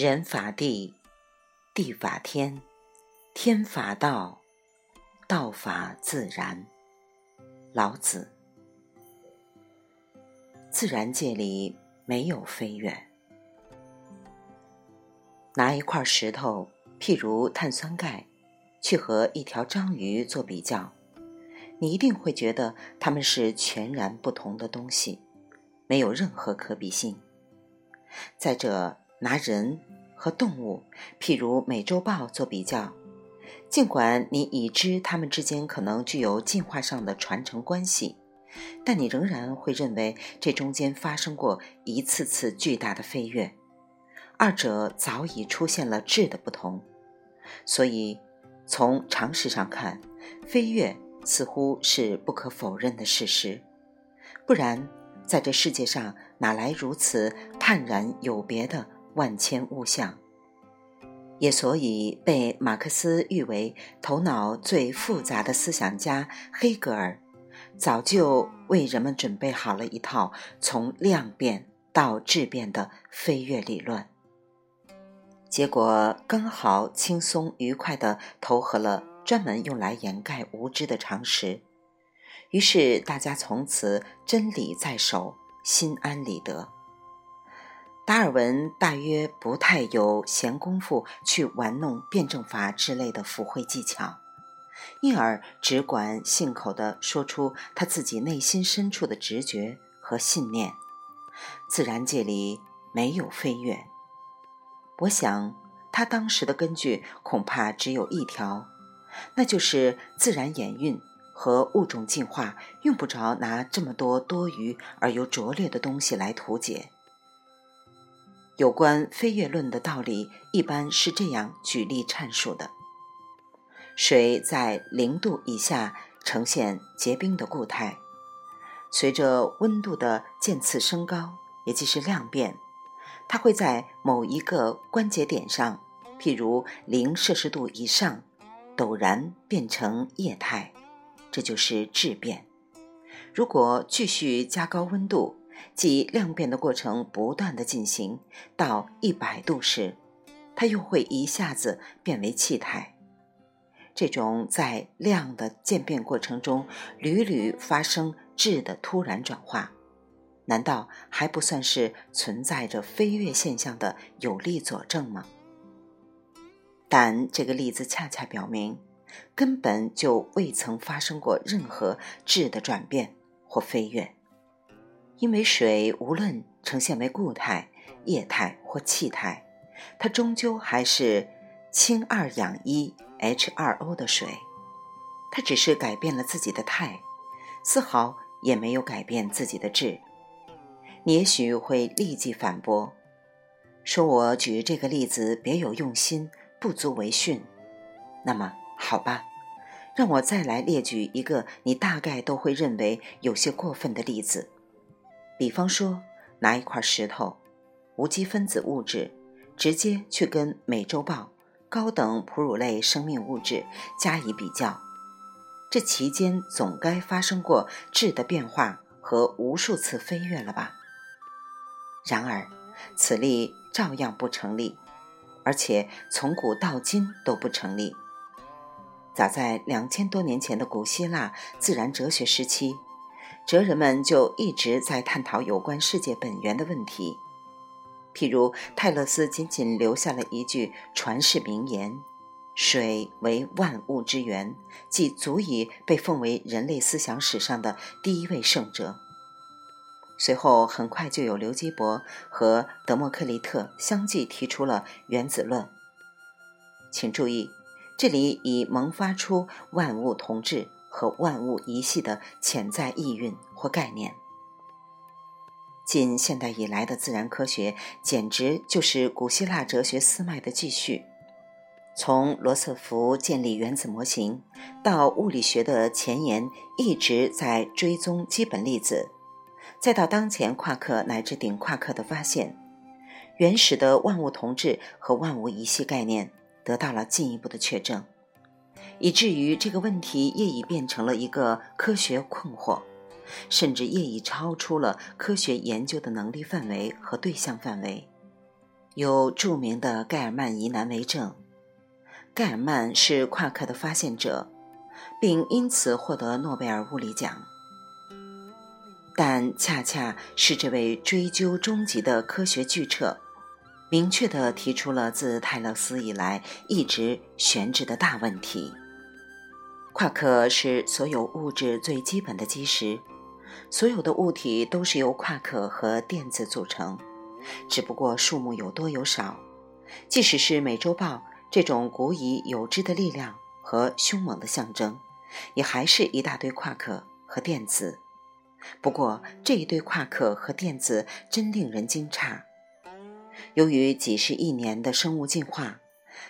人法地，地法天，天法道，道法自然。老子。自然界里没有飞跃。拿一块石头，譬如碳酸钙，去和一条章鱼做比较，你一定会觉得它们是全然不同的东西，没有任何可比性。再者，拿人和动物，譬如美洲豹做比较，尽管你已知它们之间可能具有进化上的传承关系，但你仍然会认为这中间发生过一次次巨大的飞跃，二者早已出现了质的不同。所以，从常识上看，飞跃似乎是不可否认的事实。不然，在这世界上哪来如此判然有别的？万千物象，也所以被马克思誉为头脑最复杂的思想家。黑格尔早就为人们准备好了一套从量变到质变的飞跃理论，结果刚好轻松愉快地投合了专门用来掩盖无知的常识。于是大家从此真理在手，心安理得。达尔文大约不太有闲工夫去玩弄辩证法之类的腐会技巧，因而只管信口地说出他自己内心深处的直觉和信念。自然界里没有飞跃。我想他当时的根据恐怕只有一条，那就是自然演运和物种进化用不着拿这么多多余而又拙劣的东西来图解。有关飞跃论的道理，一般是这样举例阐述的：水在零度以下呈现结冰的固态，随着温度的渐次升高，也即是量变，它会在某一个关节点上，譬如零摄氏度以上，陡然变成液态，这就是质变。如果继续加高温度，即量变的过程不断的进行到一百度时，它又会一下子变为气态。这种在量的渐变过程中屡屡发生质的突然转化，难道还不算是存在着飞跃现象的有力佐证吗？但这个例子恰恰表明，根本就未曾发生过任何质的转变或飞跃。因为水无论呈现为固态、液态或气态，它终究还是氢二氧一 H2O 的水，它只是改变了自己的态，丝毫也没有改变自己的质。你也许会立即反驳，说我举这个例子别有用心，不足为训。那么好吧，让我再来列举一个你大概都会认为有些过分的例子。比方说，拿一块石头，无机分子物质，直接去跟美洲豹、高等哺乳类生命物质加以比较，这期间总该发生过质的变化和无数次飞跃了吧？然而，此例照样不成立，而且从古到今都不成立。早在两千多年前的古希腊自然哲学时期。哲人们就一直在探讨有关世界本源的问题，譬如泰勒斯仅仅留下了一句传世名言：“水为万物之源”，即足以被奉为人类思想史上的第一位圣哲。随后，很快就有刘基伯和德谟克利特相继提出了原子论。请注意，这里已萌发出万物同质。和万物一系的潜在意蕴或概念。近现代以来的自然科学，简直就是古希腊哲学思脉的继续。从罗瑟福建立原子模型，到物理学的前沿一直在追踪基本粒子，再到当前夸克乃至顶夸克的发现，原始的万物同质和万物一系概念得到了进一步的确证。以至于这个问题业已变成了一个科学困惑，甚至业已超出了科学研究的能力范围和对象范围。有著名的盖尔曼疑难为证。盖尔曼是夸克的发现者，并因此获得诺贝尔物理奖。但恰恰是这位追究终极的科学巨彻，明确地提出了自泰勒斯以来一直悬置的大问题：夸克是所有物质最基本的基石，所有的物体都是由夸克和电子组成，只不过数目有多有少。即使是美洲豹这种古已有之的力量和凶猛的象征，也还是一大堆夸克和电子。不过，这一堆夸克和电子真令人惊诧。由于几十亿年的生物进化，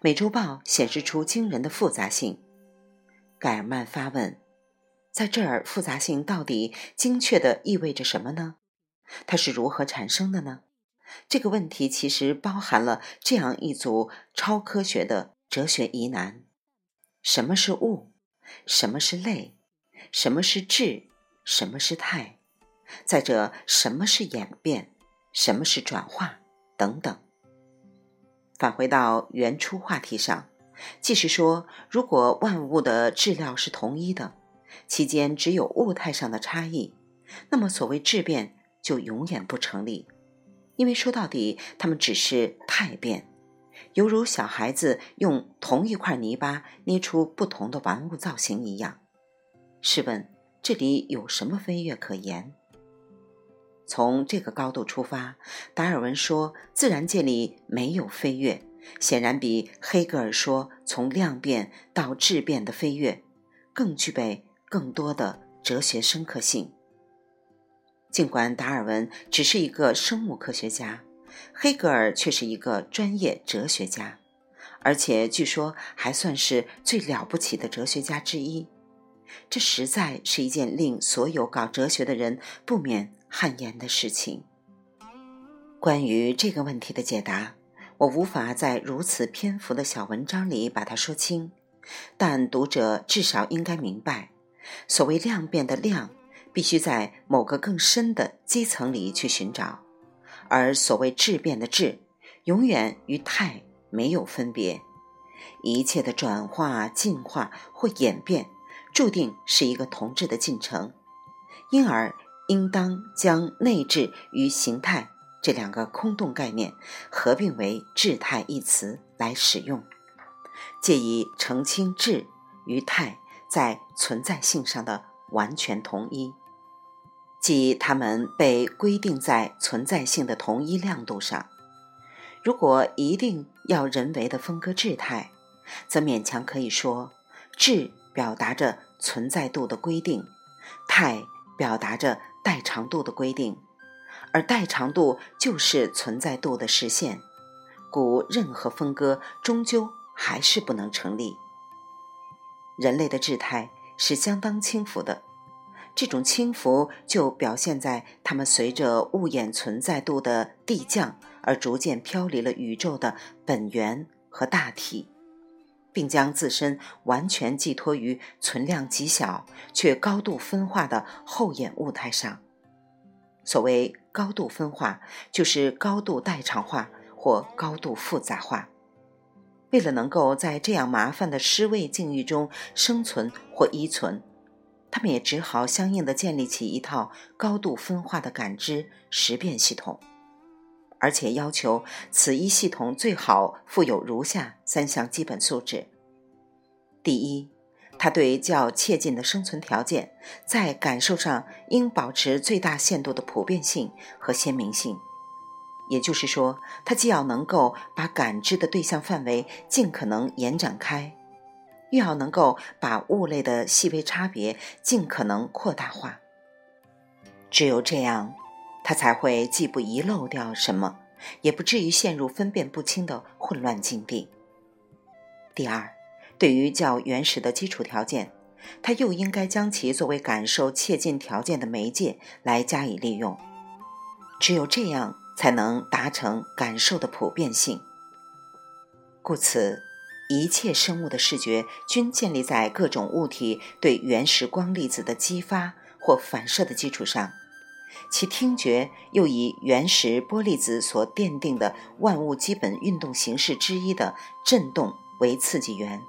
美洲豹显示出惊人的复杂性。盖尔曼发问：在这儿，复杂性到底精确地意味着什么呢？它是如何产生的呢？这个问题其实包含了这样一组超科学的哲学疑难：什么是物？什么是类？什么是质？什么是态？再者，什么是演变？什么是转化？等等。返回到原初话题上，即是说，如果万物的质料是同一的，其间只有物态上的差异，那么所谓质变就永远不成立，因为说到底，它们只是态变，犹如小孩子用同一块泥巴捏出不同的玩物造型一样。试问？这里有什么飞跃可言？从这个高度出发，达尔文说自然界里没有飞跃，显然比黑格尔说从量变到质变的飞跃更具备更多的哲学深刻性。尽管达尔文只是一个生物科学家，黑格尔却是一个专业哲学家，而且据说还算是最了不起的哲学家之一。这实在是一件令所有搞哲学的人不免汗颜的事情。关于这个问题的解答，我无法在如此篇幅的小文章里把它说清，但读者至少应该明白，所谓量变的量，必须在某个更深的基层里去寻找；而所谓质变的质，永远与态没有分别。一切的转化、进化或演变。注定是一个同质的进程，因而应当将内质与形态这两个空洞概念合并为“质态”一词来使用，借以澄清质与态在存在性上的完全同一，即它们被规定在存在性的同一亮度上。如果一定要人为的分割质态，则勉强可以说质。表达着存在度的规定，态表达着代长度的规定，而代长度就是存在度的实现，故任何分割终究还是不能成立。人类的质态是相当轻浮的，这种轻浮就表现在它们随着物演存在度的递降而逐渐飘离了宇宙的本源和大体。并将自身完全寄托于存量极小却高度分化的后眼物态上。所谓高度分化，就是高度代偿化或高度复杂化。为了能够在这样麻烦的失位境遇中生存或依存，他们也只好相应的建立起一套高度分化的感知识变系统。而且要求此一系统最好富有如下三项基本素质：第一，他对较切近的生存条件，在感受上应保持最大限度的普遍性和鲜明性。也就是说，他既要能够把感知的对象范围尽可能延展开，又要能够把物类的细微差别尽可能扩大化。只有这样。他才会既不遗漏掉什么，也不至于陷入分辨不清的混乱境地。第二，对于较原始的基础条件，他又应该将其作为感受切近条件的媒介来加以利用。只有这样，才能达成感受的普遍性。故此，一切生物的视觉均建立在各种物体对原始光粒子的激发或反射的基础上。其听觉又以原始波粒子所奠定的万物基本运动形式之一的振动为刺激源，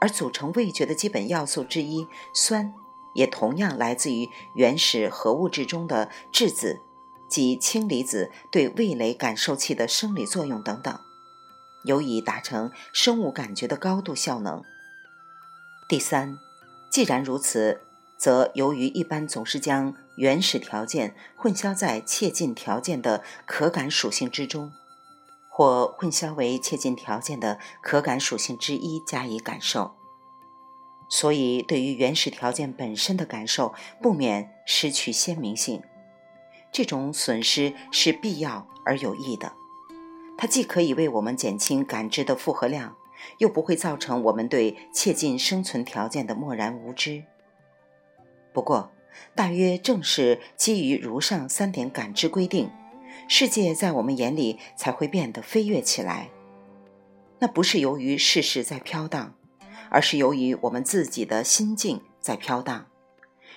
而组成味觉的基本要素之一酸，也同样来自于原始核物质中的质子及氢离子对味蕾感受器的生理作用等等，有以达成生物感觉的高度效能。第三，既然如此。则由于一般总是将原始条件混淆在切近条件的可感属性之中，或混淆为切近条件的可感属性之一加以感受，所以对于原始条件本身的感受不免失去鲜明性。这种损失是必要而有益的，它既可以为我们减轻感知的负荷量，又不会造成我们对切近生存条件的漠然无知。不过，大约正是基于如上三点感知规定，世界在我们眼里才会变得飞跃起来。那不是由于世事在飘荡，而是由于我们自己的心境在飘荡。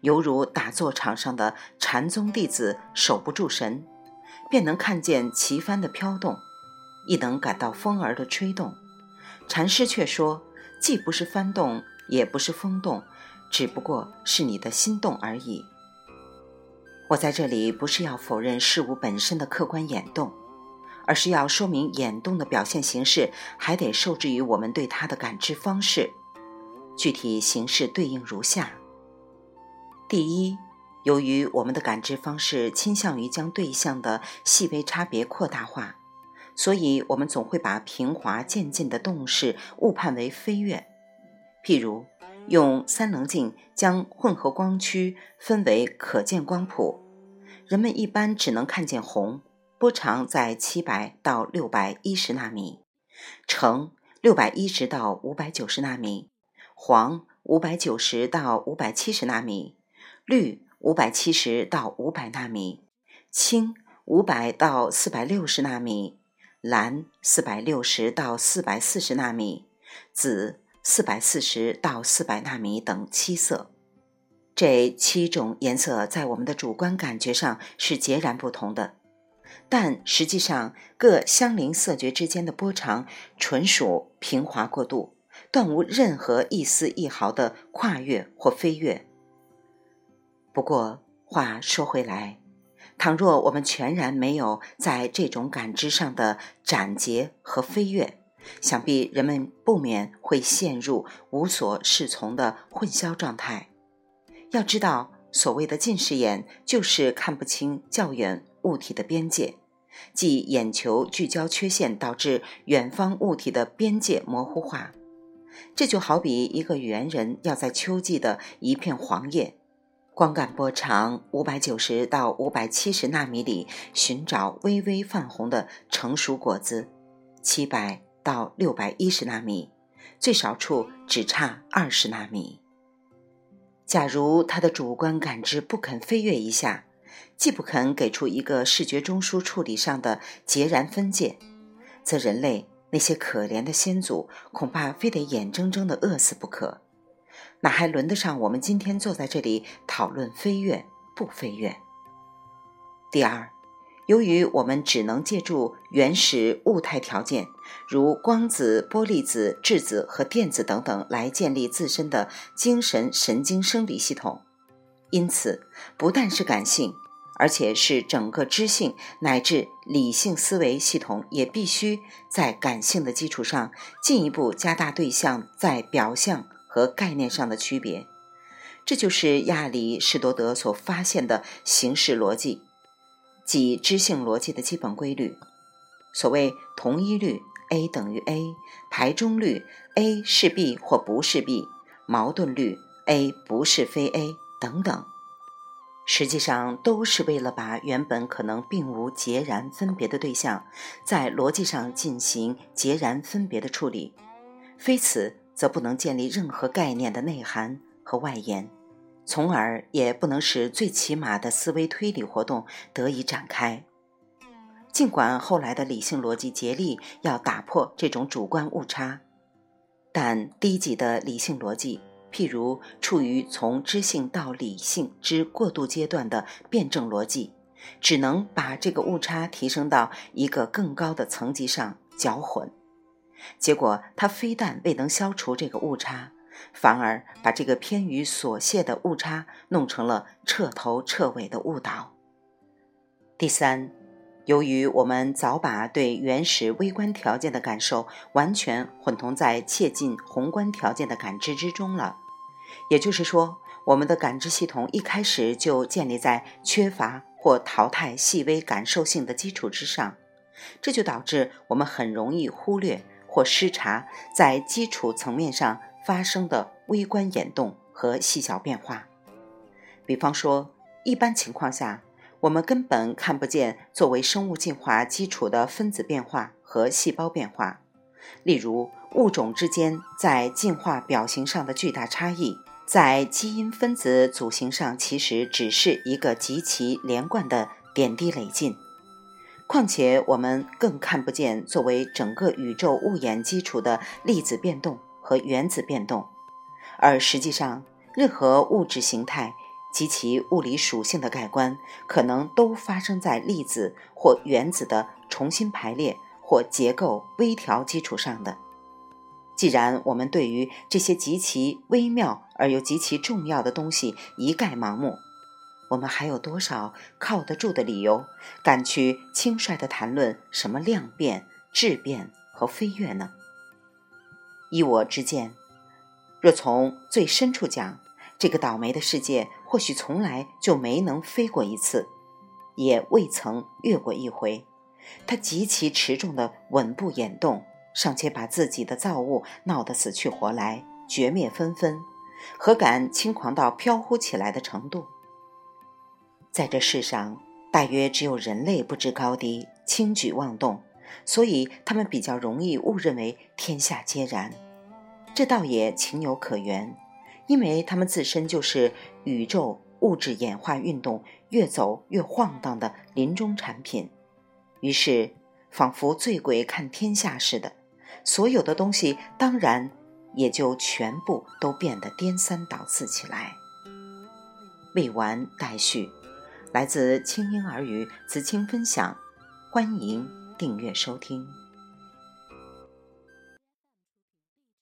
犹如打坐场上的禅宗弟子守不住神，便能看见旗帆的飘动，亦能感到风儿的吹动。禅师却说，既不是幡动，也不是风动。只不过是你的心动而已。我在这里不是要否认事物本身的客观眼动，而是要说明眼动的表现形式还得受制于我们对它的感知方式。具体形式对应如下：第一，由于我们的感知方式倾向于将对象的细微差别扩大化，所以我们总会把平滑渐进的动势误判为飞跃。譬如。用三棱镜将混合光区分为可见光谱，人们一般只能看见红，波长在七百到六百一十纳米；橙六百一十到五百九十纳米；黄五百九十到五百七十纳米；绿五百七十到五百纳米；青五百到四百六十纳米；蓝四百六十到四百四十纳米；紫。四百四十到四百纳米等七色，这七种颜色在我们的主观感觉上是截然不同的，但实际上各相邻色觉之间的波长纯属平滑过渡，断无任何一丝一毫的跨越或飞跃。不过话说回来，倘若我们全然没有在这种感知上的斩截和飞跃，想必人们不免会陷入无所适从的混淆状态。要知道，所谓的近视眼，就是看不清较远物体的边界，即眼球聚焦缺陷导致远方物体的边界模糊化。这就好比一个猿人要在秋季的一片黄叶，光感波长五百九十到五百七十纳米里寻找微微泛红的成熟果子，七百。到六百一十纳米，最少处只差二十纳米。假如他的主观感知不肯飞跃一下，既不肯给出一个视觉中枢处理上的截然分界，则人类那些可怜的先祖恐怕非得眼睁睁地饿死不可，哪还轮得上我们今天坐在这里讨论飞跃不飞跃？第二。由于我们只能借助原始物态条件，如光子、玻璃子、质子和电子等等来建立自身的精神神经生理系统，因此不但是感性，而且是整个知性乃至理性思维系统也必须在感性的基础上进一步加大对象在表象和概念上的区别。这就是亚里士多德所发现的形式逻辑。即知性逻辑的基本规律，所谓同一律 A 等于 A，排中律 A 是 B 或不是 B，矛盾律 A 不是非 A 等等，实际上都是为了把原本可能并无截然分别的对象，在逻辑上进行截然分别的处理，非此则不能建立任何概念的内涵和外延。从而也不能使最起码的思维推理活动得以展开。尽管后来的理性逻辑竭力要打破这种主观误差，但低级的理性逻辑譬如处于从知性到理性之过渡阶段的辩证逻辑，只能把这个误差提升到一个更高的层级上搅混。结果，他非但未能消除这个误差，反而把这个偏于琐屑的误差弄成了彻头彻尾的误导。第三，由于我们早把对原始微观条件的感受完全混同在切近宏观条件的感知之中了，也就是说，我们的感知系统一开始就建立在缺乏或淘汰细微感受性的基础之上，这就导致我们很容易忽略。或失察在基础层面上发生的微观演动和细小变化，比方说，一般情况下，我们根本看不见作为生物进化基础的分子变化和细胞变化。例如，物种之间在进化表型上的巨大差异，在基因分子组型上其实只是一个极其连贯的点滴累进。况且，我们更看不见作为整个宇宙物演基础的粒子变动和原子变动，而实际上，任何物质形态及其物理属性的改观，可能都发生在粒子或原子的重新排列或结构微调基础上的。既然我们对于这些极其微妙而又极其重要的东西一概盲目，我们还有多少靠得住的理由，敢去轻率地谈论什么量变、质变和飞跃呢？依我之见，若从最深处讲，这个倒霉的世界或许从来就没能飞过一次，也未曾跃过一回。它极其持重的稳步演动，尚且把自己的造物闹得死去活来、绝灭纷纷，何敢轻狂到飘忽起来的程度？在这世上，大约只有人类不知高低、轻举妄动，所以他们比较容易误认为天下皆然。这倒也情有可原，因为他们自身就是宇宙物质演化运动越走越晃荡的临终产品。于是，仿佛醉鬼看天下似的，所有的东西当然也就全部都变得颠三倒四起来。未完待续。来自清音儿语子青分享，欢迎订阅收听。